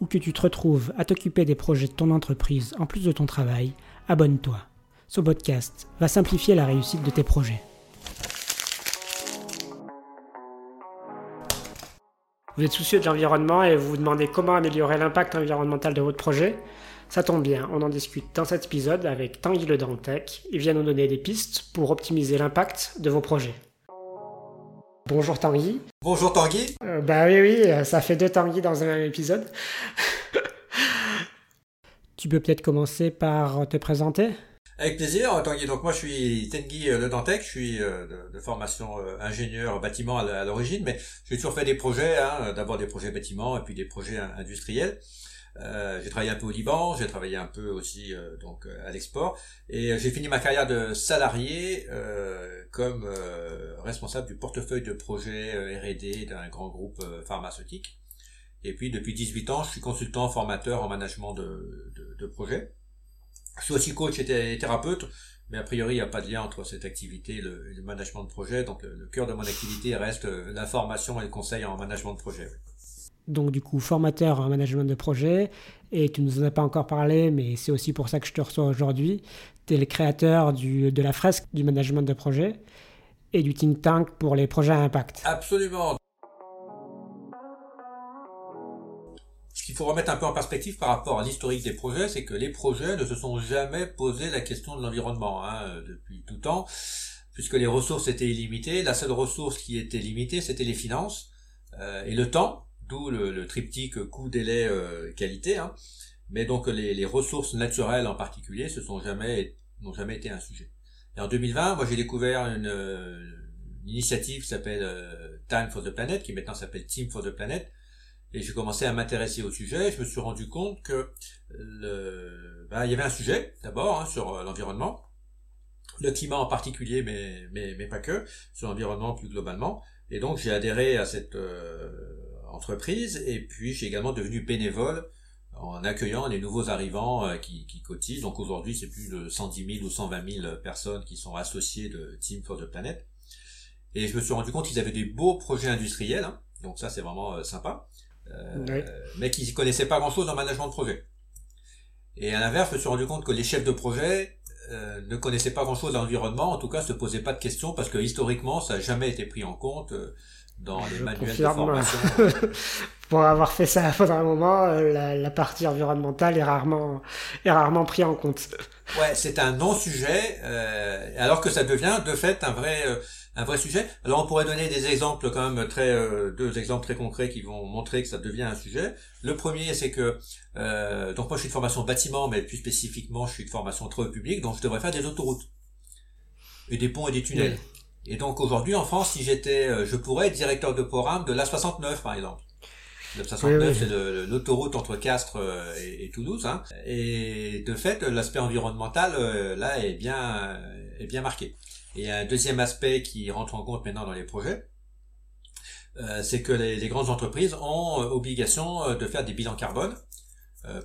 ou que tu te retrouves à t'occuper des projets de ton entreprise en plus de ton travail, abonne-toi. Ce podcast va simplifier la réussite de tes projets. Vous êtes soucieux de l'environnement et vous vous demandez comment améliorer l'impact environnemental de votre projet Ça tombe bien, on en discute dans cet épisode avec Tanguy Le Dantec. Il vient nous donner des pistes pour optimiser l'impact de vos projets. Bonjour Tanguy. Bonjour Tanguy. Euh, bah oui, oui, euh, ça fait deux Tanguy dans un même épisode. tu peux peut-être commencer par te présenter avec plaisir, Tanguy. Donc moi je suis Tanguy Le Dantec, je suis euh, de, formation ingénieur bâtiment à l'origine, mais j'ai toujours fait des projets, hein, d'abord des projets bâtiments et puis des projets industriels. Euh, j'ai travaillé un peu au Liban, j'ai travaillé un peu aussi euh, donc euh, à l'export, et j'ai fini ma carrière de salarié comme responsable du portefeuille de projet R&D d'un grand groupe pharmaceutique. Et puis depuis 18 ans, je suis consultant formateur en management de, de, de projet. Je suis aussi coach et thérapeute, mais a priori il n'y a pas de lien entre cette activité et le, le management de projet. Donc le, cœur de mon activité reste la formation et le conseil en management de projet donc du coup formateur en management de projet, et tu nous en as pas encore parlé, mais c'est aussi pour ça que je te reçois aujourd'hui. Tu es le créateur du, de la fresque du management de projet et du think tank pour les projets à impact. Absolument. Ce qu'il faut remettre un peu en perspective par rapport à l'historique des projets, c'est que les projets ne se sont jamais posé la question de l'environnement hein, depuis tout temps, puisque les ressources étaient illimitées. La seule ressource qui était limitée, c'était les finances euh, et le temps d'où le, triptyque coût, délai, euh, qualité. Hein. Mais donc les, les, ressources naturelles en particulier, ce sont jamais n'ont jamais été un sujet. Et en 2020, moi j'ai découvert une, euh, initiative qui s'appelle euh, Time for the Planet, qui maintenant s'appelle Team for the Planet, et j'ai commencé à m'intéresser au sujet. je me suis rendu compte que le, ben, il y avait un sujet d'abord hein, sur l'environnement, le climat en particulier, mais mais mais pas que, sur l'environnement plus globalement. Et donc j'ai adhéré à cette entreprise et puis j'ai également devenu bénévole en accueillant les nouveaux arrivants euh, qui, qui cotisent. Donc aujourd'hui, c'est plus de 110 000 ou 120 000 personnes qui sont associées de Team for the Planet. Et je me suis rendu compte qu'ils avaient des beaux projets industriels, hein. donc ça c'est vraiment euh, sympa, euh, mais qu'ils ne connaissaient pas grand-chose en management de projet. Et à l'inverse, je me suis rendu compte que les chefs de projet euh, ne connaissaient pas grand-chose à l'environnement, en tout cas se posaient pas de questions parce que historiquement ça n'a jamais été pris en compte dans les manuels de formation. Pour avoir fait ça pendant un moment, euh, la, la, partie environnementale est rarement, est rarement prise en compte. Ouais, c'est un non-sujet, euh, alors que ça devient de fait un vrai, euh, un vrai sujet. Alors on pourrait donner des exemples quand même très, euh, deux exemples très concrets qui vont montrer que ça devient un sujet. Le premier, c'est que donc moi je suis de formation bâtiment, mais plus spécifiquement je suis de formation travaux publics, donc je devrais faire des autoroutes et des ponts et des tunnels. Et donc aujourd'hui en France, si j'étais, euh, je pourrais être directeur de programme de l'A69 par exemple. L'A69 c'est l'autoroute entre Castres euh, et, Toulouse, hein. et de fait l'aspect environnemental euh, là est bien est bien marqué. Et un deuxième aspect qui rentre en compte maintenant dans les projets, c'est que les, les, grandes entreprises ont obligation de faire des bilans carbone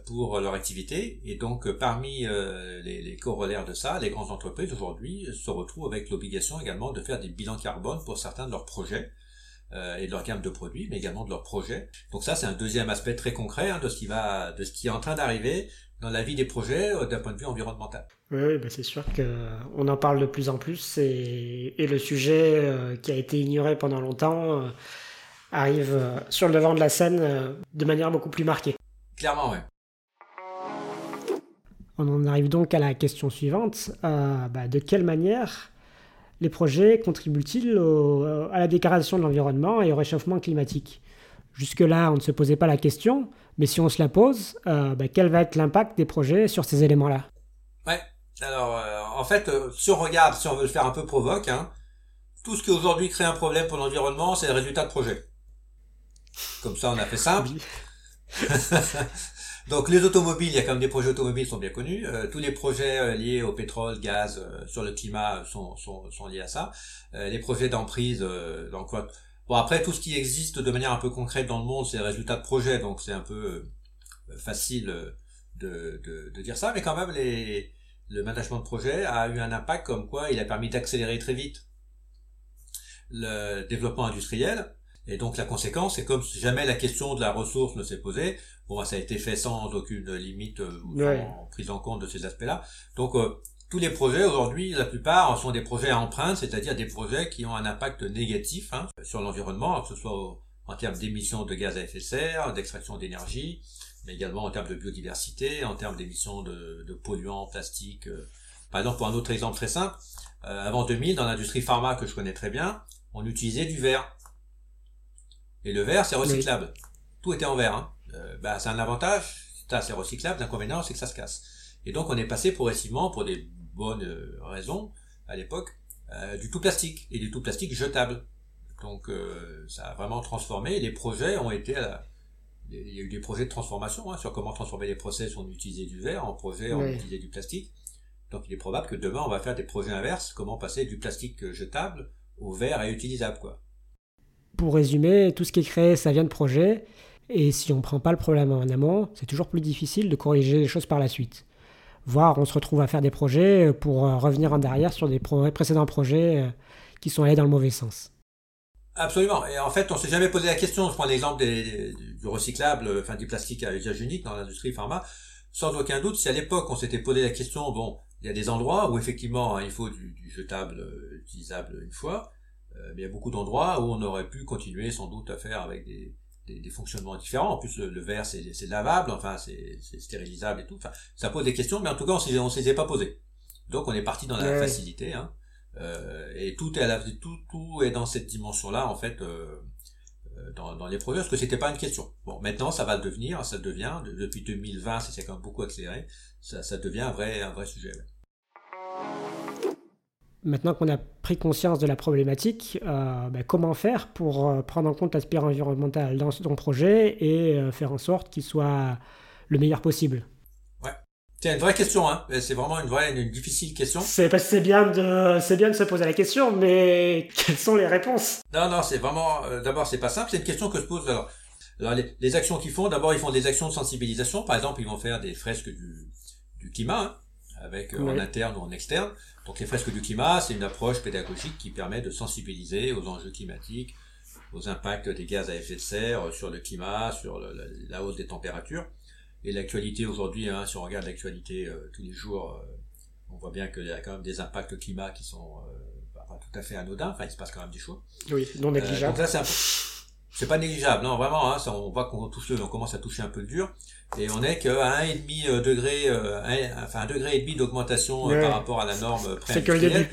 pour leur activité. Et donc, euh, parmi euh, les, les, corollaires de ça, les grandes entreprises aujourd'hui se retrouvent avec l'obligation également de faire des bilans carbone pour certains de leurs projets et de leur gamme de produits, mais également de leurs projets. Donc ça, c'est un deuxième aspect très concret hein, de ce qui va, de ce qui est en train d'arriver dans la vie des projets d'un point de vue environnemental. Oui, ben c'est sûr qu'on en parle de plus en plus et, et le sujet qui a été ignoré pendant longtemps arrive sur le devant de la scène de manière beaucoup plus marquée. Clairement. On en arrive donc à la question suivante. Euh, bah, de quelle manière les projets contribuent-ils à la déclaration de l'environnement et au réchauffement climatique? Jusque-là, on ne se posait pas la question, mais si on se la pose, euh, bah, quel va être l'impact des projets sur ces éléments-là? Ouais, alors euh, en fait, si on regarde, si on veut le faire un peu provoque, hein, tout ce qui aujourd'hui crée un problème pour l'environnement, c'est le résultat de projet. Comme ça, on a fait simple. Donc les automobiles, il y a quand même des projets automobiles qui sont bien connus. Euh, tous les projets euh, liés au pétrole, gaz, euh, sur le climat sont, sont, liés à ça. les projets d'emprise, donc quoi. Bon après tout ce qui existe de manière un peu concrète dans le monde, c'est le résultat de projets, donc c'est un peu facile de, de, dire ça, mais quand même les, le management de projet a eu un impact comme quoi il a permis d'accélérer très vite le développement industriel. Et donc la conséquence, c'est comme jamais la question de la ressource ne s'est posée, bon, ça a été fait sans aucune limite euh, en prise en compte de ces aspects-là. Donc euh, tous les projets aujourd'hui, la plupart sont des projets à empreinte, c'est-à-dire des projets qui ont un impact négatif hein, sur l'environnement, que ce soit en termes d'émissions de gaz à effet de serre, d'extraction d'énergie, mais également en termes de biodiversité, en termes d'émissions de, de, polluants plastiques. Euh. Par exemple, pour un autre exemple très simple, avant 2000, dans l'industrie pharma que je connais très bien, on utilisait du verre. Et le verre, c'est recyclable. Tout était en verre. Hein. Euh, bah, c'est un avantage, c'est recyclable, l'inconvénient c'est que ça se casse. Et donc on est passé progressivement, pour des bonnes euh, raisons à l'époque, euh, du tout plastique, et du tout plastique jetable. Donc ça a vraiment transformé, les projets ont été Il y a eu des projets de transformation hein, sur comment transformer les process, on utilisait du verre, en projet on utilisait du plastique. Donc il est probable que demain on va faire des projets inverses, comment passer du plastique jetable au verre et utilisable quoi. Pour résumer, tout ce qui est créé, ça vient de projets, et si on ne prend pas le problème en amont, c'est toujours plus difficile de corriger les choses par la suite. Voire on se retrouve à faire des projets pour euh, revenir en arrière sur des précédents projets euh, qui sont allés dans le mauvais sens. Absolument. Et en fait, on s'est jamais posé la question. Je prends l'exemple du recyclable, euh, enfin du plastique à usage unique dans l'industrie pharma. Sans aucun doute, si à l'époque on s'était posé la question, bon, il y a des endroits où effectivement il faut du, jetable utilisable une fois, mais il y a beaucoup d'endroits où on aurait pu continuer sans doute à faire avec des, des, fonctionnements différents. En plus, le, verre, c'est lavable, enfin, c'est stérilisable et tout. Enfin, ça pose des questions, mais en tout cas, on ne s'y est pas posé. Donc, on est parti dans la facilité. Hein. Euh, et tout est, à la, tout, tout est dans cette dimension-là, en fait, euh, euh, dans, dans les projets, parce que c'était pas une question. Bon, maintenant, ça va devenir, ça devient, depuis 2020, c'est quand même beaucoup accéléré, ça, ça devient un vrai, un vrai sujet. Maintenant qu'on a pris conscience de la problématique, euh, ben, comment faire pour euh, prendre en compte l'aspect environnemental dans ton projet et euh, faire en sorte qu'il soit le meilleur possible? Ouais, c'est une vraie question, hein. c'est vraiment une vraie, une difficile question. C'est c'est bien de, c'est bien de se poser la question, mais quelles sont les réponses? Non, non, c'est vraiment, d'abord c'est pas simple, c'est une question que se pose. Alors, alors les, actions qu'ils font, d'abord ils font des actions de sensibilisation, par exemple ils vont faire des fresques du, du climat, hein, avec en interne ou en externe. Donc les fresques du climat, c'est une approche pédagogique qui permet de sensibiliser aux enjeux climatiques, aux impacts des gaz à effet de serre sur le climat, sur la hausse des températures. Et l'actualité aujourd'hui, hein, si on regarde l'actualité euh, tous les jours, euh, on voit bien qu'il y a quand même des impacts climat qui sont euh, pas tout à fait anodins. Enfin, il se passe quand même des choses. Oui, non négligeables. donc là, c'est pas négligeable, non vraiment. Hein, ça, on voit qu'on touche, on commence à toucher un peu le dur et on est qu'à un et demi euh, degré, euh, enfin un degré et demi d'augmentation euh, par rapport à la norme C'est que le début.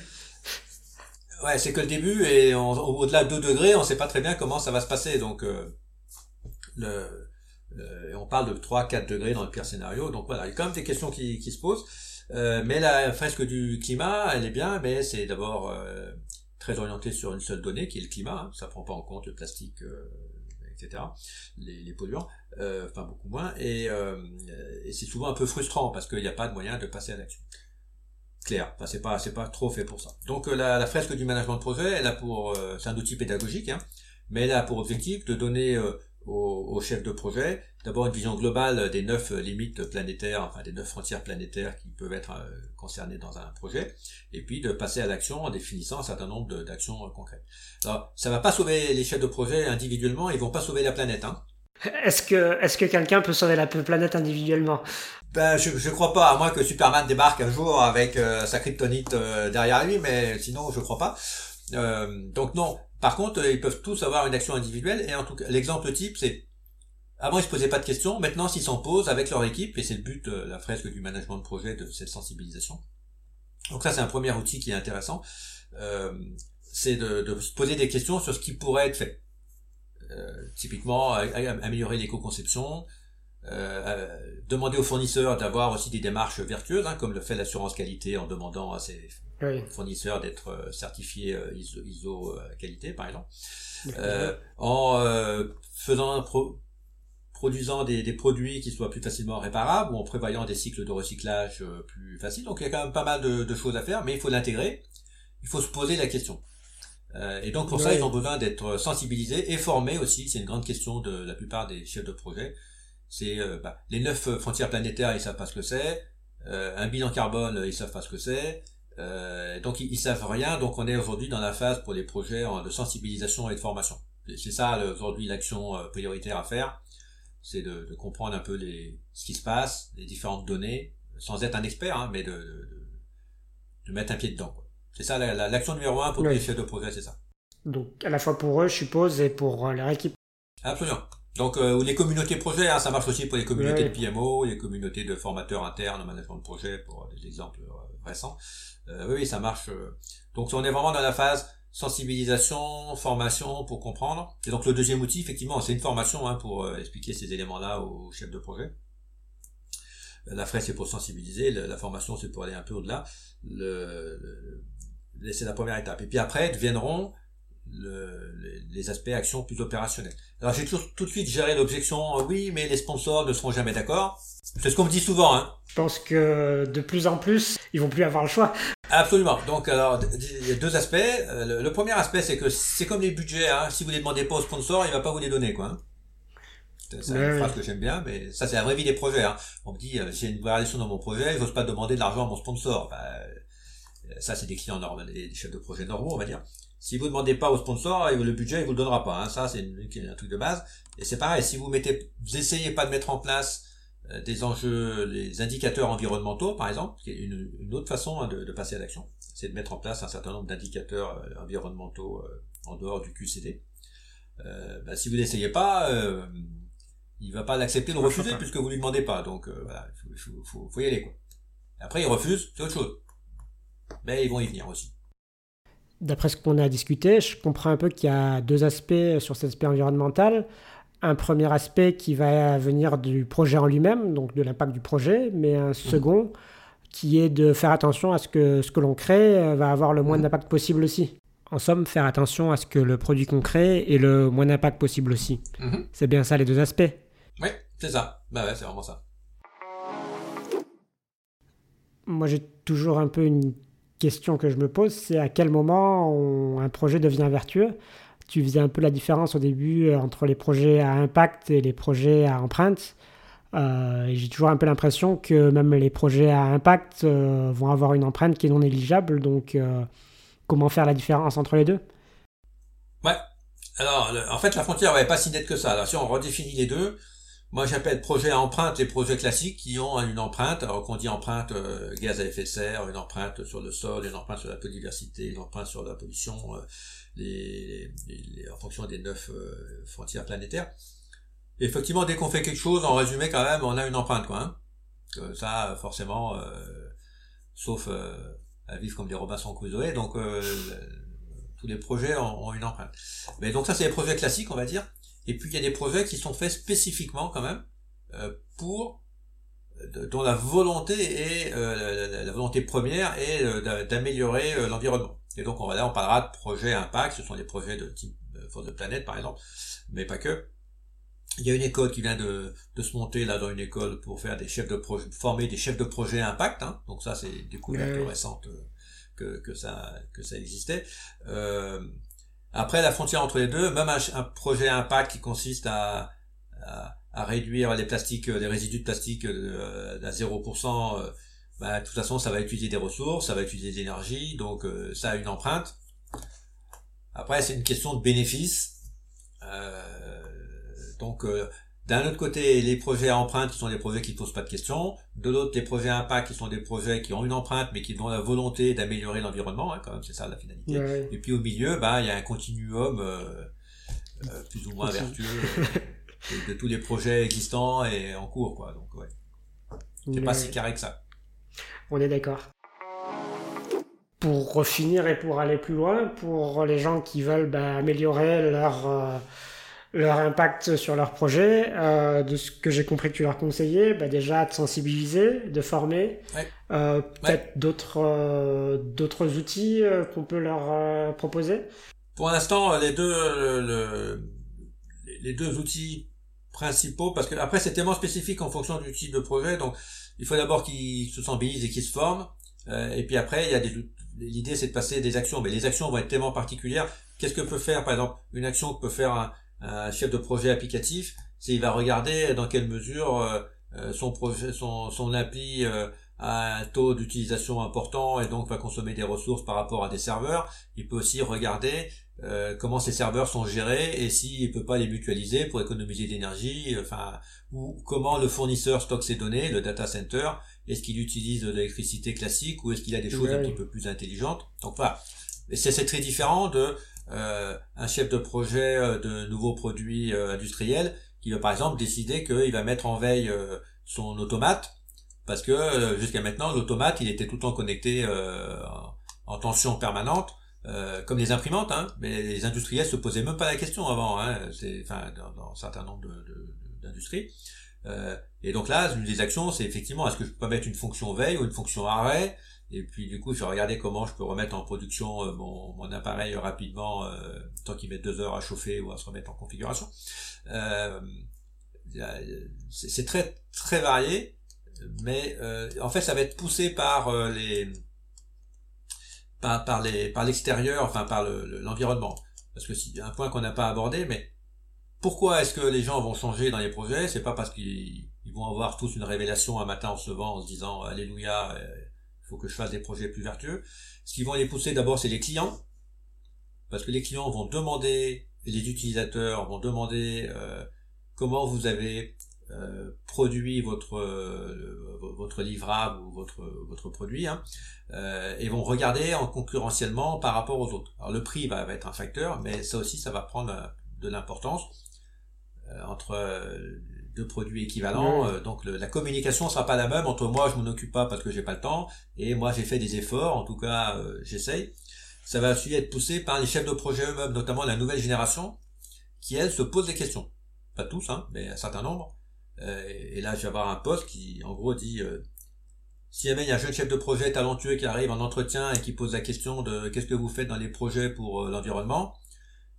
Ouais, c'est que le début et au-delà de 2 degrés, on sait pas très bien comment ça va se passer. Donc le, on parle de 3-4 degrés dans le pire scénario. Donc voilà, il y a quand même des questions qui, qui se posent. mais la fresque du climat, elle est bien, mais c'est d'abord très orienté sur une seule donnée qui est le climat. Hein. Ça prend pas en compte le plastique etc. Les, polluants, euh, enfin beaucoup moins, euh, et, c'est souvent un peu frustrant parce qu'il n'y a pas de moyen de passer à l'action. Clair, enfin, c'est pas c'est pas trop fait pour ça. Donc euh, la, fresque du management de projet, elle a pour c'est un outil pédagogique, hein, mais elle a pour objectif de donner aux, chefs de projet d'abord une vision globale des neuf limites planétaires, enfin des neuf frontières planétaires qui peuvent être concernées dans un projet, et puis de passer à l'action en définissant un certain nombre d'actions concrètes. Alors, ça va pas sauver les chefs de projet individuellement, ils vont pas sauver la planète. Hein. Est-ce que, est-ce que quelqu'un peut sauver la planète individuellement? Ben, je, je crois pas, à moins que Superman débarque un jour avec euh, sa kryptonite euh, derrière lui, mais sinon je crois pas. Euh, donc non. Par contre, ils peuvent tous avoir une action individuelle, et en tout cas, l'exemple type, c'est avant ils se posaient pas de questions, maintenant s'ils s'en posent avec leur équipe, et c'est le but, la fresque du management de projet de cette sensibilisation. Donc ça c'est un premier outil qui est intéressant. Euh, c'est de, se poser des questions sur ce qui pourrait être fait. Euh, typiquement, améliorer l'éco-conception, euh, euh, demander aux fournisseurs d'avoir aussi des démarches vertueuses, hein, comme le fait l'assurance qualité en demandant à ses fournisseurs d'être euh, certifiés ISO, ISO qualité, par exemple, en faisant produisant des, des, produits qui soient plus facilement réparables ou en prévoyant des cycles de recyclage plus faciles. Donc il y a quand même pas mal de, de choses à faire, mais il faut l'intégrer. Il faut se poser la question. Euh, et donc pour ça, ils ont besoin d'être sensibilisés et formés aussi. C'est une grande question de la plupart des chefs de projet. C'est euh, bah, les neuf frontières planétaires, ils savent pas ce que c'est. Euh, un bilan carbone, ils savent pas ce que c'est. Donc ils, ils, savent rien. Donc on est aujourd'hui dans la phase pour les projets de sensibilisation et de formation. C'est ça aujourd'hui l'action prioritaire à faire. C'est de, de, comprendre un peu les, ce qui se passe, les différentes données, sans être un expert, hein, mais de, de, de mettre un pied dedans. C'est ça l'action numéro un pour les chefs de projet, c'est ça. Donc à la fois pour eux, je suppose, et pour euh, leur équipe. Absolument. Donc euh, les communautés projets, hein, ça marche aussi pour les communautés de PMO, les communautés de formateurs internes, management de projet, pour des exemples euh, récents. Euh, oui, ça marche. Donc on est vraiment dans la phase sensibilisation, formation pour comprendre. Et donc le deuxième outil, effectivement, c'est une formation hein, pour expliquer ces éléments-là aux chefs de projet. La fraise, c'est pour sensibiliser, la, formation, c'est pour aller un peu au-delà. le, c'est la première étape. Et puis après viendront le, les, aspects actions plus opérationnels. Alors j'ai toujours tout de suite géré l'objection, euh, oui, mais les sponsors ne seront jamais d'accord. C'est ce qu'on me dit souvent. Hein. Je pense que de plus en plus, ils vont plus avoir le choix. Absolument. Donc alors, il y a deux aspects. Euh, le, premier aspect, c'est que c'est comme les budgets. Hein. Si vous les demandez pas au sponsor, il va pas vous les donner, quoi. Hein. C'est une phrase que j'aime bien, mais ça c'est la vraie vie des projets. Hein. On me dit, euh, j'ai une variation dans mon projet, j'ose pas demander de l'argent à mon sponsor. Bah, ça, c'est des clients normaux, des chefs de projet normaux, on va dire. Si vous ne demandez pas au sponsor, le budget, il vous le donnera pas. Hein. Ça, c'est un truc de base. Et c'est pareil, si vous mettez, vous essayez pas de mettre en place euh, des enjeux, les indicateurs environnementaux, par exemple, qui est une, une autre façon hein, de, de, passer à l'action, c'est de mettre en place un certain nombre d'indicateurs euh, environnementaux euh, en dehors du QCD. Bah, si vous n'essayez pas, il va pas l'accepter, le refuser, puisque vous lui demandez pas. Donc voilà, il faut, faut, faut, y aller. Quoi. Après, il refuse, c'est autre chose mais ils vont y venir aussi. D'après ce qu'on a discuté, je comprends un peu qu'il y a deux aspects sur cet aspect environnemental. Un premier aspect qui va venir du projet en lui-même, donc de l'impact du projet, mais un second qui est de faire attention à ce que ce que l'on crée euh, va avoir le moins mmh. d'impact possible aussi. En somme, faire attention à ce que le produit qu'on crée ait le moins d'impact possible aussi. Mmh. C'est bien ça les deux aspects. Oui, c'est ça. Bah ouais, c'est vraiment ça. Moi, j'ai toujours un peu une question que je me pose, c'est à quel moment un projet devient vertueux. Tu faisais un peu la différence au début euh, entre les projets à impact et les projets à empreinte. Euh, j'ai toujours un peu l'impression que même les projets à impact euh, vont avoir une empreinte qui est non négligeable. Donc, comment faire la différence entre les deux? Ouais. Alors, en fait, la frontière n'est pas si nette que ça. Si on redéfinit les deux, moi, j'appelle projet à empreinte les projets classiques qui ont une empreinte, alors qu'on dit empreinte euh, gaz à effet de serre, une empreinte sur le sol, une empreinte sur la biodiversité, une empreinte sur la pollution, euh, les, les, en fonction des neuf euh, frontières planétaires. Effectivement, dès qu'on fait quelque chose, en résumé, quand même, on a une empreinte, quoi. Hein. ça, forcément, sauf à vivre comme des Robinson Crusoe, donc tous les projets ont, ont une empreinte. Mais donc ça, c'est les projets classiques, on va dire. Et puis il y a des projets qui sont faits spécifiquement quand même euh, pour dont la volonté est euh, la, volonté première est euh, d'améliorer l'environnement. Et donc on va là on parlera de projets impact, ce sont des projets de type force de planète par exemple, mais pas que. Il y a une école qui vient de, de se monter là dans une école pour faire des chefs de projet, former des chefs de projet impact. Hein. Donc ça c'est des découverte récente que, que ça que ça existait. Euh, après, la frontière entre les deux, même un, projet impact qui consiste à, à, réduire les plastiques, les résidus de plastique euh, à 0%, euh, bah, de toute façon, ça va utiliser des ressources, ça va utiliser de l'énergie, donc euh, ça a une empreinte. Après, c'est une question de bénéfice. donc, d'un autre côté, les projets à empreinte qui sont des projets qui ne posent pas de questions. De l'autre, les projets à impact qui sont des projets qui ont une empreinte mais qui ont la volonté d'améliorer l'environnement, hein, quand même, c'est ça la finalité. Et puis au milieu, bah, il y a un continuum euh, euh, plus ou moins vertueux euh, de, tous les projets existants et en cours, quoi. Donc, ouais. C'est pas si carré que ça. On est d'accord. Pour finir et pour aller plus loin, pour les gens qui veulent bah, améliorer leur leur impact sur leur projet, euh, de ce que j'ai compris que tu leur conseillais, bah déjà de sensibiliser, de former, euh, peut-être d'autres euh, d'autres outils qu'on peut leur proposer. Pour l'instant, les deux le, les deux outils principaux, parce que après c'est tellement spécifique en fonction du type de projet, donc il faut d'abord qu'ils se sensibilisent et qu'ils se forment, et puis après il y a des l'idée c'est de passer des actions, mais les actions vont être tellement particulières. Qu'est-ce que peut faire par exemple une action que peut faire un, un chef de projet applicatif, c'est il va regarder dans quelle mesure euh, euh, son projet, son, son appli euh, a un taux d'utilisation important et donc va consommer des ressources par rapport à des serveurs. Il peut aussi regarder comment ces serveurs sont gérés et s'il peut pas les mutualiser pour économiser d'énergie, enfin, ou comment le fournisseur stocke ses données, le data center, est-ce qu'il utilise de l'électricité classique ou est-ce qu'il a des choses un petit peu plus intelligentes? Donc voilà, c'est très différent de un chef de projet euh, de nouveaux produits euh, industriels qui va par exemple décider qu'il va mettre en veille son automate parce que jusqu'à maintenant l'automate il était tout le temps connecté en, tension permanente comme les imprimantes hein, mais les industriels se posaient même pas la question avant hein, c'est enfin dans, un certain nombre d'industries. Et donc là une des actions c'est effectivement est-ce que je peux mettre une fonction veille ou une fonction arrêt et puis du coup, je regarder comment je peux remettre en production euh, mon, mon, appareil rapidement, euh, tant qu'il met deux heures à chauffer ou à se remettre en configuration. Euh, c'est très très varié, mais euh, en fait, ça va être poussé par euh, les par, les par l'extérieur, enfin par l'environnement. Parce que c'est un point qu'on n'a pas abordé, mais pourquoi est-ce que les gens vont changer dans les projets? C'est pas parce qu'ils vont avoir tous une révélation un matin en se levant en se disant Alléluia faut que je fasse des projets plus vertueux. Ce qui vont les pousser d'abord, c'est les clients, parce que les clients vont demander, les utilisateurs vont demander euh, comment vous avez euh, produit votre euh, votre livrable ou votre votre produit, hein, et vont regarder en concurrentiellement par rapport aux autres. Alors le prix va, va être un facteur, mais ça aussi, ça va prendre de l'importance entre de produits équivalents. Euh, donc la communication sera pas la même entre moi je m'en occupe pas parce que j'ai pas le temps et moi j'ai fait des efforts. En tout cas, euh, j'essaye. Ça va aussi être poussé par les chefs de projet eux-mêmes, notamment la nouvelle génération, qui elle se pose des questions. Pas tous, hein, mais un certain nombre. Euh, et là, je vais avoir un poste qui, en gros, dit si jamais il y a un jeune chef de projet talentueux qui arrive en entretien et qui pose la question de qu'est-ce que vous faites dans les projets pour l'environnement,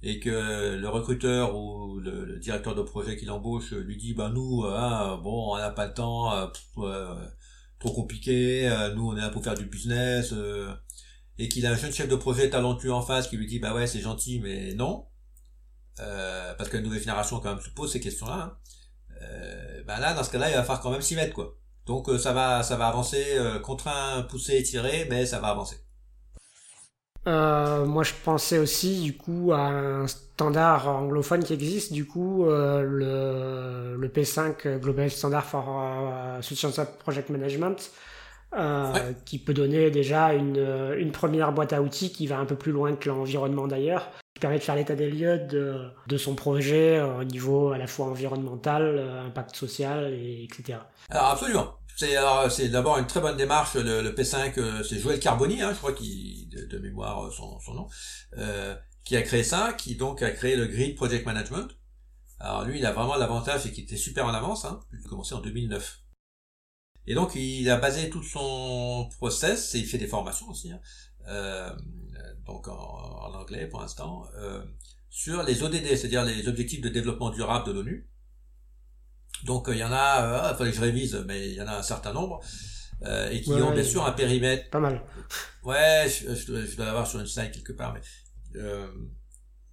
et que le recruteur ou le, directeur de projet qui l'embauche lui dit bah nous hein, bon on n'a pas le temps euh, trop compliqué euh, nous on est là pour faire du business euh, et qu'il a un jeune chef de projet talentueux en face qui lui dit bah ouais c'est gentil mais non. Parce que la nouvelle génération quand même se pose ces questions là hein. bah là dans ce cas là il va falloir quand même s'y mettre quoi. Donc ça va ça va avancer contraint poussé étiré mais ça va avancer euh, moi, je pensais aussi, du coup, à un standard anglophone qui existe, du coup, euh, le, le P5 Global Standard for euh, Substantial Project Management, euh, qui peut donner déjà une, une première boîte à outils qui va un peu plus loin que l'environnement d'ailleurs, qui permet de faire l'état des lieux de, de son projet au niveau à la fois environnemental, impact social, et, etc. Alors, absolument. C'est d'abord une très bonne démarche. Le, P5, euh, c'est Joël Carboni, hein, je crois qu'il de, mémoire euh, son, nom, euh, qui a créé ça, qui donc a créé le Grid Project Management. Alors lui, il a vraiment l'avantage, c'est qu'il était super en avance. Hein, il a commencé en 2009. Et donc il a basé tout son process, et il fait des formations aussi, hein, euh, donc en, anglais pour l'instant, euh, sur les ODD, c'est-à-dire les objectifs de développement durable de l'ONU. Donc il y en a, il euh, fallait que je révise, mais il y en a un certain nombre. Euh, et qui ont bien sûr un périmètre. Pas mal. Ouais, je, je, dois l'avoir sur une slide quelque part, mais euh,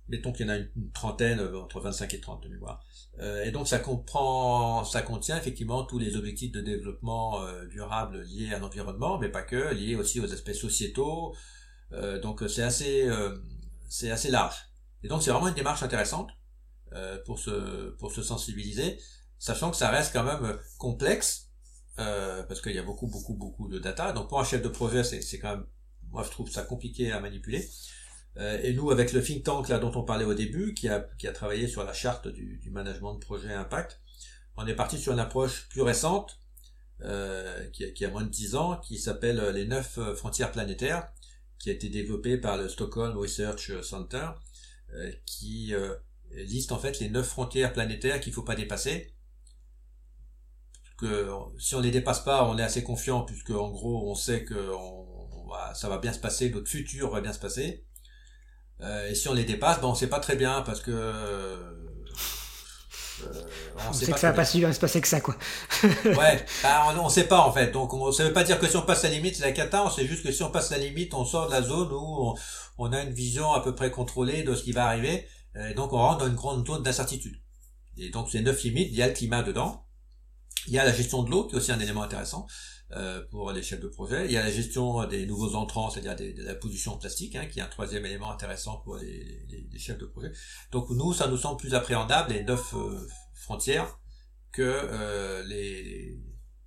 mettons qu'il y en a une, trentaine, euh, entre 25 et 30 de mémoire. Euh, et donc ça comprend, ça contient effectivement tous les objectifs de développement euh, durable liés à l'environnement, mais pas que, liés aussi aux aspects sociétaux. donc c'est assez, c'est assez large. Et donc c'est vraiment une démarche intéressante pour se pour se sensibiliser sachant que ça reste quand même euh, complexe, euh, parce qu'il y a beaucoup, beaucoup, beaucoup de data. Donc pour un chef de projet, c'est quand même, moi je trouve ça compliqué à manipuler. Euh, et nous, avec le think tank là dont on parlait au début, qui a, qui a travaillé sur la charte du, du management de projet impact, on est parti sur une approche plus récente, euh, qui, a, qui, a, moins de 10 ans, qui s'appelle les neuf frontières planétaires, qui a été développée par le Stockholm Research Center, euh, qui liste en fait les neuf frontières planétaires qu'il faut pas dépasser que si on les dépasse pas, on est assez confiant puisque en gros on sait que ça va bien se passer, notre futur va bien se passer. Euh, et si on les dépasse, ben on sait pas très bien parce que euh, on, sait, que ça va pas si bien se passer que ça, quoi. ouais, bah, on, ne sait pas en fait. Donc, on, ça veut pas dire que si on passe la limite, c'est la cata. On sait juste que si on passe la limite, on sort de la zone où on, a une vision à peu près contrôlée de ce qui va arriver. Et donc, on rentre dans une grande zone d'incertitude. Et donc, c'est neuf limites. Il y a le climat dedans. Il y a la gestion de l'eau, qui est aussi un élément intéressant. Euh, pour les chefs de projet. Il y a la gestion des nouveaux entrants, c'est-à-dire de la pollution plastique, hein, qui est un troisième élément intéressant pour les, les, chefs de projet. Donc nous, ça nous semble plus appréhendable, les neuf euh, frontières, que euh, les,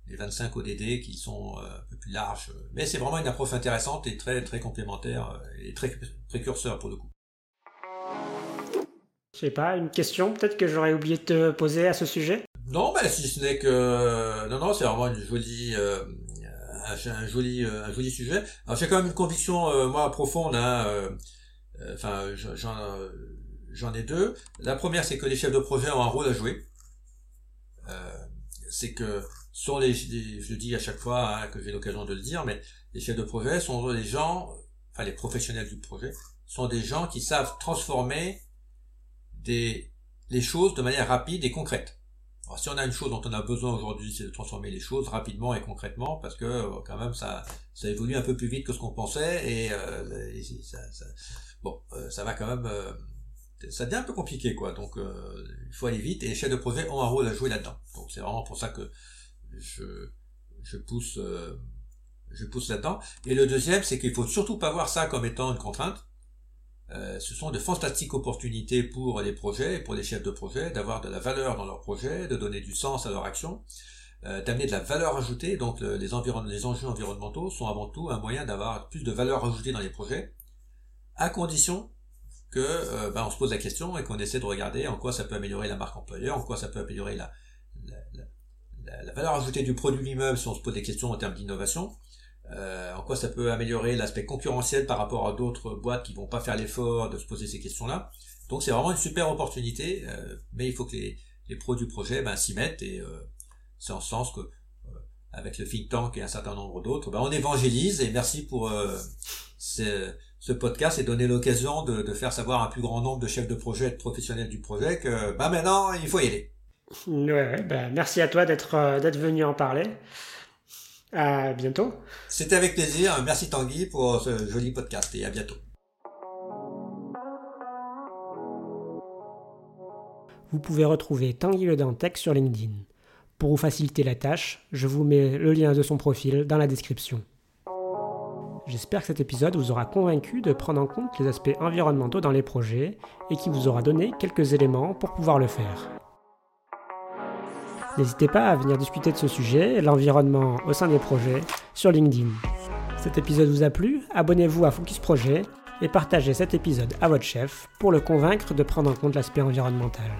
les 25 ODD qui sont un peu plus larges. Mais c'est vraiment une approche intéressante et très très complémentaire et très précurseur pour le coup. Je sais pas, une question peut-être que j'aurais oublié de te poser à ce sujet? Non, mais si ce n'est que non, non, c'est vraiment une jolie, euh, un, joli, euh, un joli sujet. Alors j'ai quand même une conviction euh, moi profonde. Hein, euh, enfin, j'en, j'en ai deux. La première, c'est que les chefs de projet ont un rôle à jouer. c'est que sont les, je dis à chaque fois hein, que j'ai l'occasion de le dire, mais les chefs de projet sont les gens, enfin les professionnels du projet, sont des gens qui savent transformer des les choses de manière rapide et concrète. Alors, si on a une chose dont on a besoin aujourd'hui, c'est de transformer les choses rapidement et concrètement, parce que euh, quand même ça, ça évolue un peu plus vite que ce qu'on pensait, et, euh, ça, ça, bon, euh, ça va quand même, ça devient un peu compliqué, quoi. Donc, il faut aller vite, et les chefs de projet ont un rôle à jouer là-dedans. Donc, c'est vraiment pour ça que je, je pousse, je pousse là-dedans. Et le deuxième, c'est qu'il faut surtout pas voir ça comme étant une contrainte. Euh, ce sont de fantastiques opportunités pour les projets, pour les chefs de projet, d'avoir de la valeur dans leur projet, de donner du sens à leur action, euh, d'amener de la valeur ajoutée. Donc les, enjeux environnementaux sont avant tout un moyen d'avoir plus de valeur ajoutée dans les projets, à condition que euh, ben, on se pose la question et qu'on essaie de regarder en quoi ça peut améliorer la marque employeur, en quoi ça peut améliorer la valeur ajoutée du produit lui-même si on se pose des questions en termes d'innovation, euh, en quoi ça peut améliorer l'aspect concurrentiel par rapport à d'autres boîtes qui vont pas faire l'effort de se poser ces questions-là. Donc c'est vraiment une super opportunité, euh, mais il faut que les, les pros du projet ben, s'y mettent et euh, c'est en ce sens que avec le think tank et un certain nombre d'autres, ben, on évangélise et merci pour ce, ce, podcast et donner l'occasion de, de, faire savoir un plus grand nombre de chefs de projet et de professionnels du projet que ben maintenant il faut y aller. Ouais, ben, merci à toi d'être d'être venu en parler. À bientôt. C'était avec plaisir. Merci Tanguy pour ce joli podcast et à bientôt. Vous pouvez retrouver Tanguy Le Dantec sur LinkedIn. Pour vous faciliter la tâche, je vous mets le lien de son profil dans la description. J'espère que cet épisode vous aura convaincu de prendre en compte les aspects environnementaux dans les projets et qui vous aura donné quelques éléments pour pouvoir le faire. N'hésitez pas à venir discuter de ce sujet, l'environnement au sein des projets, sur LinkedIn. Cet épisode vous a plu? Abonnez-vous à Focus Projet et partagez cet épisode à votre chef pour le convaincre de prendre en compte l'aspect environnemental.